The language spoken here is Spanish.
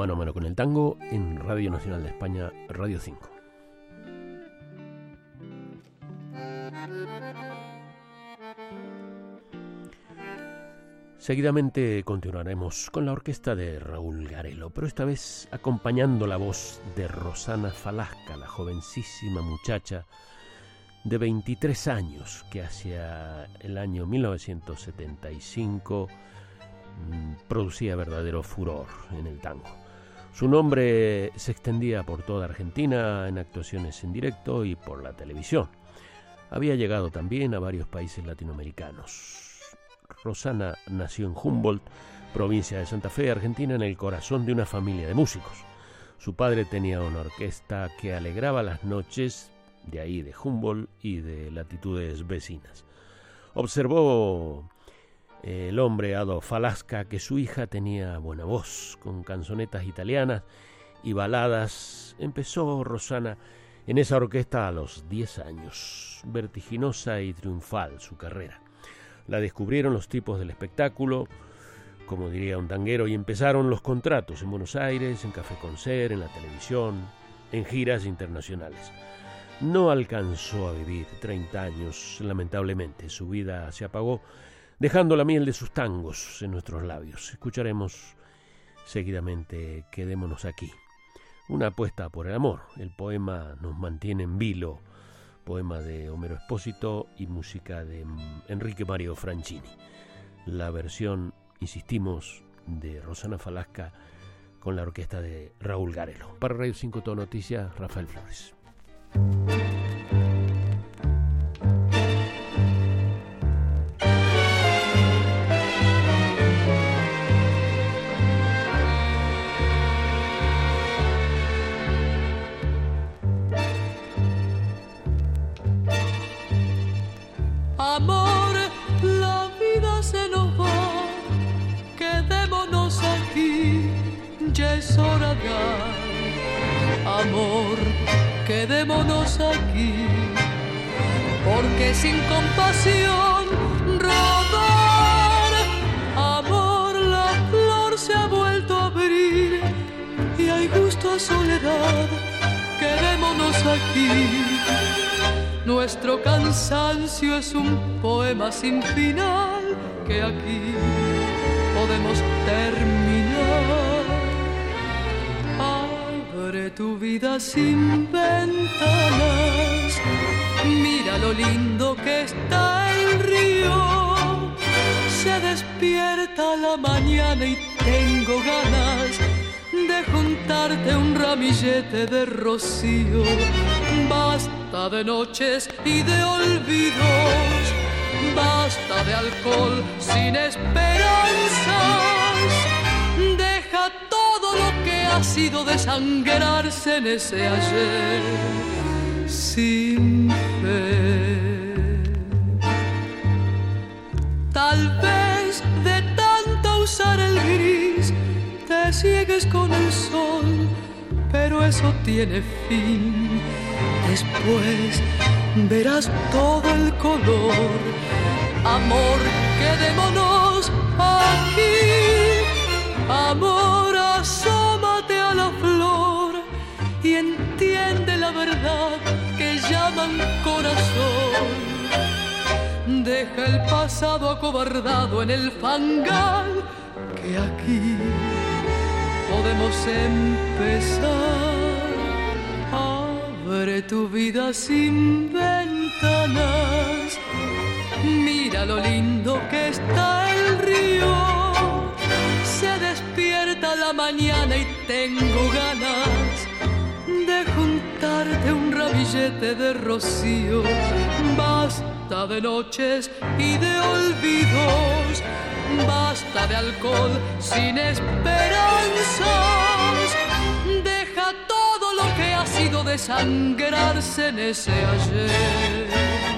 Mano a mano con el tango en Radio Nacional de España, Radio 5. Seguidamente continuaremos con la orquesta de Raúl Garelo, pero esta vez acompañando la voz de Rosana Falasca, la jovencísima muchacha de 23 años que hacia el año 1975 mm, producía verdadero furor en el tango. Su nombre se extendía por toda Argentina en actuaciones en directo y por la televisión. Había llegado también a varios países latinoamericanos. Rosana nació en Humboldt, provincia de Santa Fe, Argentina, en el corazón de una familia de músicos. Su padre tenía una orquesta que alegraba las noches de ahí de Humboldt y de latitudes vecinas. Observó el hombre Ado Falasca que su hija tenía buena voz, con canzonetas italianas y baladas. Empezó Rosana en esa orquesta a los 10 años, vertiginosa y triunfal su carrera. La descubrieron los tipos del espectáculo, como diría un tanguero, y empezaron los contratos en Buenos Aires, en Café Concert, en la televisión, en giras internacionales. No alcanzó a vivir 30 años, lamentablemente. Su vida se apagó, dejando la miel de sus tangos en nuestros labios. Escucharemos seguidamente Quedémonos aquí. Una apuesta por el amor. El poema nos mantiene en vilo poema de Homero Espósito y música de Enrique Mario Franchini. La versión, insistimos, de Rosana Falasca con la orquesta de Raúl Garelo. Para Radio 5 Todo Noticias, Rafael Flores. Amor, quedémonos aquí, porque sin compasión rodar, amor, la flor se ha vuelto a abrir. Y hay gusto a soledad, quedémonos aquí. Nuestro cansancio es un poema sin final que aquí podemos terminar tu vida sin ventanas. Mira lo lindo que está el río. Se despierta la mañana y tengo ganas de juntarte un ramillete de rocío. Basta de noches y de olvidos. Basta de alcohol sin esperanzas. Deja todo lo que ha sido desangrarse en ese ayer sin fe. Tal vez de tanto usar el gris te ciegues con el sol, pero eso tiene fin. Después verás todo el color. Amor, quedémonos aquí. Amor, asómate a la flor y entiende la verdad que llaman corazón. Deja el pasado acobardado en el fangal que aquí podemos empezar. Abre tu vida sin ventanas, mira lo lindo que está el río se despierta la mañana y tengo ganas de juntarte un ramillete de rocío. Basta de noches y de olvidos, basta de alcohol sin esperanzas. Desangrarse en ese ayer.